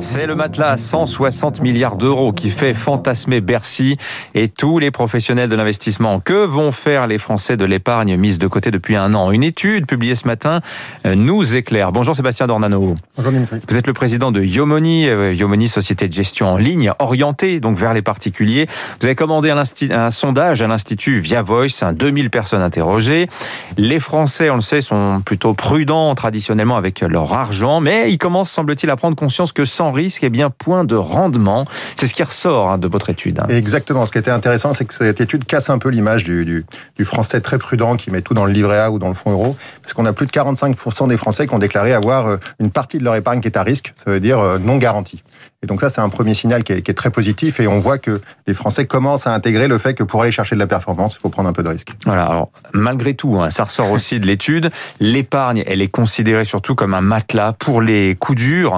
C'est le matelas à 160 milliards d'euros qui fait fantasmer Bercy et tous les professionnels de l'investissement. Que vont faire les Français de l'épargne mise de côté depuis un an? Une étude publiée ce matin euh, nous éclaire. Bonjour Sébastien Dornano. Bonjour Dimitri. Vous êtes le président de Yomoni, euh, Yomoni société de gestion en ligne orientée donc vers les particuliers. Vous avez commandé un, un sondage à l'institut Via Voice, 2000 personnes interrogées. Les Français, on le sait, sont plutôt prudents traditionnellement avec leur argent, mais ils commencent semble-t-il à prendre conscience que sans risque, eh bien, point de rendement. C'est ce qui ressort hein, de votre étude. Hein. Exactement. Ce qui était intéressant, c'est que cette étude casse un peu l'image du, du, du, Français très prudent qui met tout dans le livret A ou dans le fonds euro. Parce qu'on a plus de 45% des Français qui ont déclaré avoir euh, une partie de leur épargne qui est à risque. Ça veut dire euh, non garantie. Et donc ça, c'est un premier signal qui est, qui est, très positif et on voit que les Français commencent à intégrer le fait que pour aller chercher de la performance, il faut prendre un peu de risque. Voilà. Alors malgré tout, hein, ça ressort aussi de l'étude. L'épargne, elle est considérée surtout comme un matelas pour les coups durs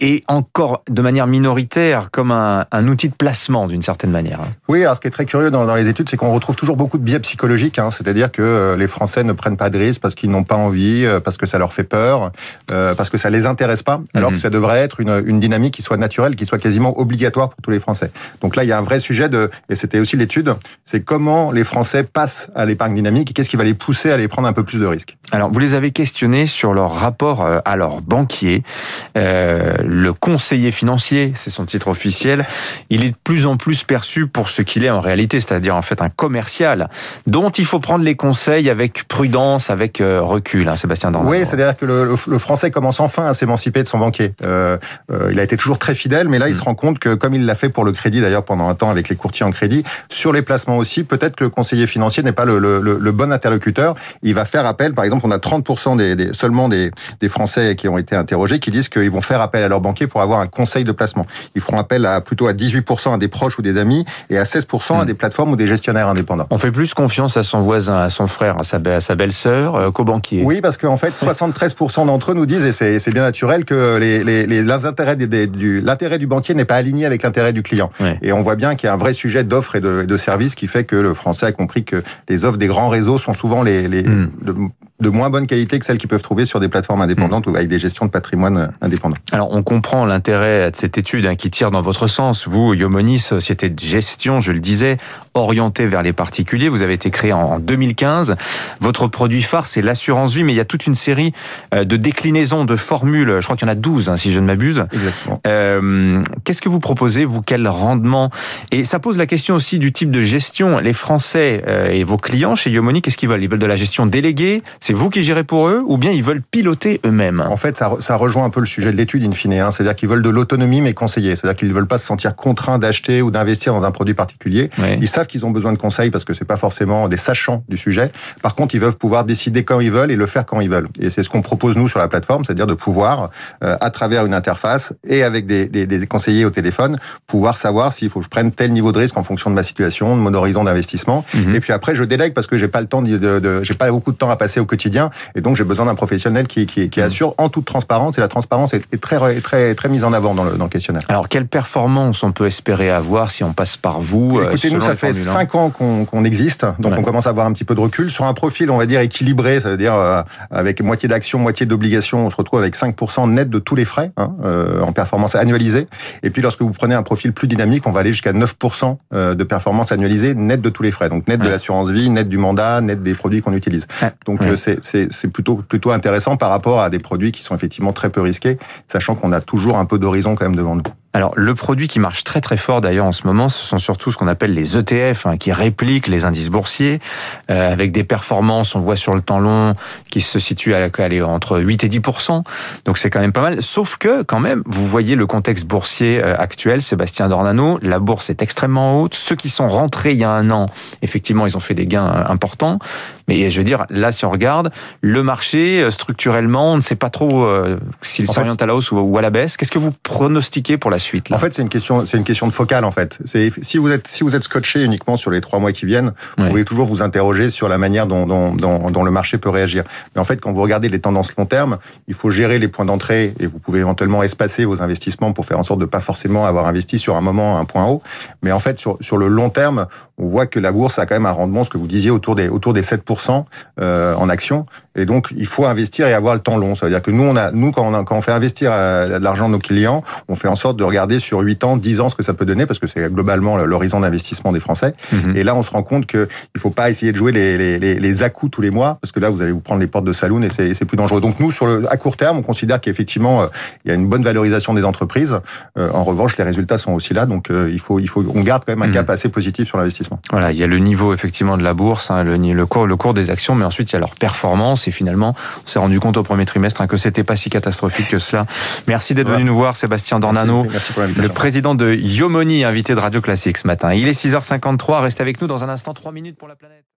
et encore de manière minoritaire comme un, un outil de placement d'une certaine manière. Hein. Oui, alors ce qui est très curieux dans, dans les études, c'est qu'on retrouve toujours beaucoup de biais psychologiques, hein, c'est-à-dire que euh, les Français ne prennent pas de risques parce qu'ils n'ont pas envie, euh, parce que ça leur fait peur, euh, parce que ça les intéresse pas, alors mm -hmm. que ça devrait être une, une dynamique qui soit naturelle, qui soit quasiment obligatoire pour tous les Français. Donc là, il y a un vrai sujet de, et c'était aussi l'étude, c'est comment les Français passent à l'épargne dynamique et qu'est-ce qui va les pousser à aller prendre un peu plus de risques. Alors, vous les avez questionnés sur leur rapport à leur banquier. Euh, le conseiller financier, c'est son titre officiel, il est de plus en plus perçu pour ce qu'il est en réalité, c'est-à-dire en fait un commercial dont il faut prendre les conseils avec prudence, avec euh, recul, hein, Sébastien Dornan. Oui, c'est-à-dire que le, le, Français commence enfin à s'émanciper de son banquier. Euh, euh, il a été toujours très fidèle, mais là, il mmh. se rend compte que, comme il l'a fait pour le crédit, d'ailleurs pendant un temps avec les courtiers en crédit, sur les placements aussi, peut-être que le conseiller financier n'est pas le, le, bon interlocuteur. Il va faire appel, par exemple, on a 30% des, des, seulement des, des Français qui ont été interrogés qui disent qu'ils vont faire appel à leur banquier pour avoir un conseil de placement. Ils feront appel à plutôt à 18% à des proches ou des amis et à 16% mmh. à des plateformes ou des gestionnaires indépendants. On fait plus confiance à son voisin, à son frère, à sa, belle-sœur euh, qu'au banquier. Oui, parce qu'en fait, 73% d'entre eux nous disent, et c'est bien naturel, que les, les, les, les intérêts des, du, l'intérêt du banquier n'est pas aligné avec l'intérêt du client. Ouais. Et on voit bien qu'il y a un vrai sujet d'offres et de, de services qui fait que le français a compris que les offres des grands réseaux sont souvent les, les mmh. de, de, moins bonne qualité que celles qu'ils peuvent trouver sur des plateformes indépendantes mmh. ou avec des gestions de patrimoine indépendantes. Alors, on comprend l'intérêt de cette étude hein, qui tire dans votre sens. Vous, Yomoni, société de gestion, je le disais, orientée vers les particuliers. Vous avez été créé en 2015. Votre produit phare, c'est l'assurance vie, mais il y a toute une série euh, de déclinaisons, de formules. Je crois qu'il y en a 12, hein, si je ne m'abuse. Exactement. Euh, Qu'est-ce que vous proposez, vous Quel rendement? Et ça pose la question aussi du type de gestion. Les Français euh, et vos clients chez Yomoni, qu'est-ce qu'ils veulent? Ils veulent de la gestion déléguée? C'est vous qui gérez pour eux? Ou bien ils veulent piloter eux-mêmes? En fait, ça, ça, rejoint un peu le sujet de l'étude in fine. Hein. C'est-à-dire qu'ils veulent de l'autonomie, mais conseillée. C'est-à-dire qu'ils ne veulent pas se sentir contraints d'acheter ou d'investir dans un produit particulier. Oui. Ils savent qu'ils ont besoin de conseils parce que c'est pas forcément des sachants du sujet. Par contre, ils veulent pouvoir décider quand ils veulent et le faire quand ils veulent. Et c'est ce qu'on propose nous sur la plateforme, c'est-à-dire de pouvoir, euh, à travers une interface et avec des, des, des conseillers au téléphone, pouvoir savoir s'il faut que je prenne tel niveau de risque en fonction de ma situation, de mon horizon d'investissement. Mm -hmm. Et puis après, je délègue parce que j'ai pas le temps de, de, de j'ai pas beaucoup de temps à passer au quotidien. Et donc, j'ai besoin d'un professionnel qui, qui, qui assure en toute transparence. Et la transparence est, est très, très, très mise en avant dans le, dans le questionnaire. Alors, quelle performance on peut espérer avoir si on passe par vous Écoutez, nous, ça fait 5 ans qu'on qu existe, donc ouais. on commence à avoir un petit peu de recul. Sur un profil, on va dire, équilibré, ça veut dire euh, avec moitié d'actions, moitié d'obligations, on se retrouve avec 5% net de tous les frais hein, euh, en performance annualisée. Et puis, lorsque vous prenez un profil plus dynamique, on va aller jusqu'à 9% euh, de performance annualisée net de tous les frais. Donc, net ouais. de l'assurance vie, net du mandat, net des produits qu'on utilise. Ouais. Donc, ouais. c'est plutôt, plutôt intéressant par rapport à des produits qui sont effectivement très peu risqués, sachant qu'on toujours un peu d'horizon quand même devant nous. Alors, le produit qui marche très très fort d'ailleurs en ce moment, ce sont surtout ce qu'on appelle les ETF, hein, qui répliquent les indices boursiers, euh, avec des performances, on voit sur le temps long, qui se situent à, aller entre 8 et 10 Donc c'est quand même pas mal. Sauf que, quand même, vous voyez le contexte boursier euh, actuel, Sébastien Dornano, la bourse est extrêmement haute. Ceux qui sont rentrés il y a un an, effectivement, ils ont fait des gains euh, importants. Mais je veux dire, là, si on regarde, le marché, structurellement, on ne sait pas trop euh, s'il s'oriente à la hausse ou à la baisse. Qu'est-ce que vous pronostiquez pour la suite En fait, c'est une question, c'est une question de focale en fait. C'est si vous êtes si vous êtes scotché uniquement sur les trois mois qui viennent, vous pouvez toujours vous interroger sur la manière dont, dont, dont, dont, le marché peut réagir. Mais en fait, quand vous regardez les tendances long terme, il faut gérer les points d'entrée et vous pouvez éventuellement espacer vos investissements pour faire en sorte de pas forcément avoir investi sur un moment un point haut. Mais en fait, sur, sur le long terme, on voit que la bourse a quand même un rendement, ce que vous disiez, autour des autour des 7% euh, en actions. Et donc, il faut investir et avoir le temps long. Ça veut dire que nous, on a, nous, quand on, a, quand on fait investir euh, de l'argent de nos clients, on fait en sorte de regarder sur 8 ans, 10 ans ce que ça peut donner, parce que c'est globalement l'horizon d'investissement des Français. Mhm. Et là, on se rend compte qu'il ne faut pas essayer de jouer les, les, les, les à-coups tous les mois, parce que là, vous allez vous prendre les portes de saloon et c'est plus dangereux. Donc nous, sur le, à court terme, on considère qu'effectivement, euh, il y a une bonne valorisation des entreprises. Euh, en revanche, les résultats sont aussi là, donc il faut, il faut, on garde quand même un mhm. cap assez positif sur l'investissement. Voilà, il y a le niveau effectivement de la bourse, hein, le, le, cours, le cours des actions, mais ensuite il y a leur performance et finalement on s'est rendu compte au premier trimestre hein, que c'était pas si catastrophique que cela. Merci d'être venu nous voir, Sébastien Dornano, le président de Yomoni, invité de Radio Classique ce matin. Il est 6h53, restez avec nous dans un instant, 3 minutes pour la planète.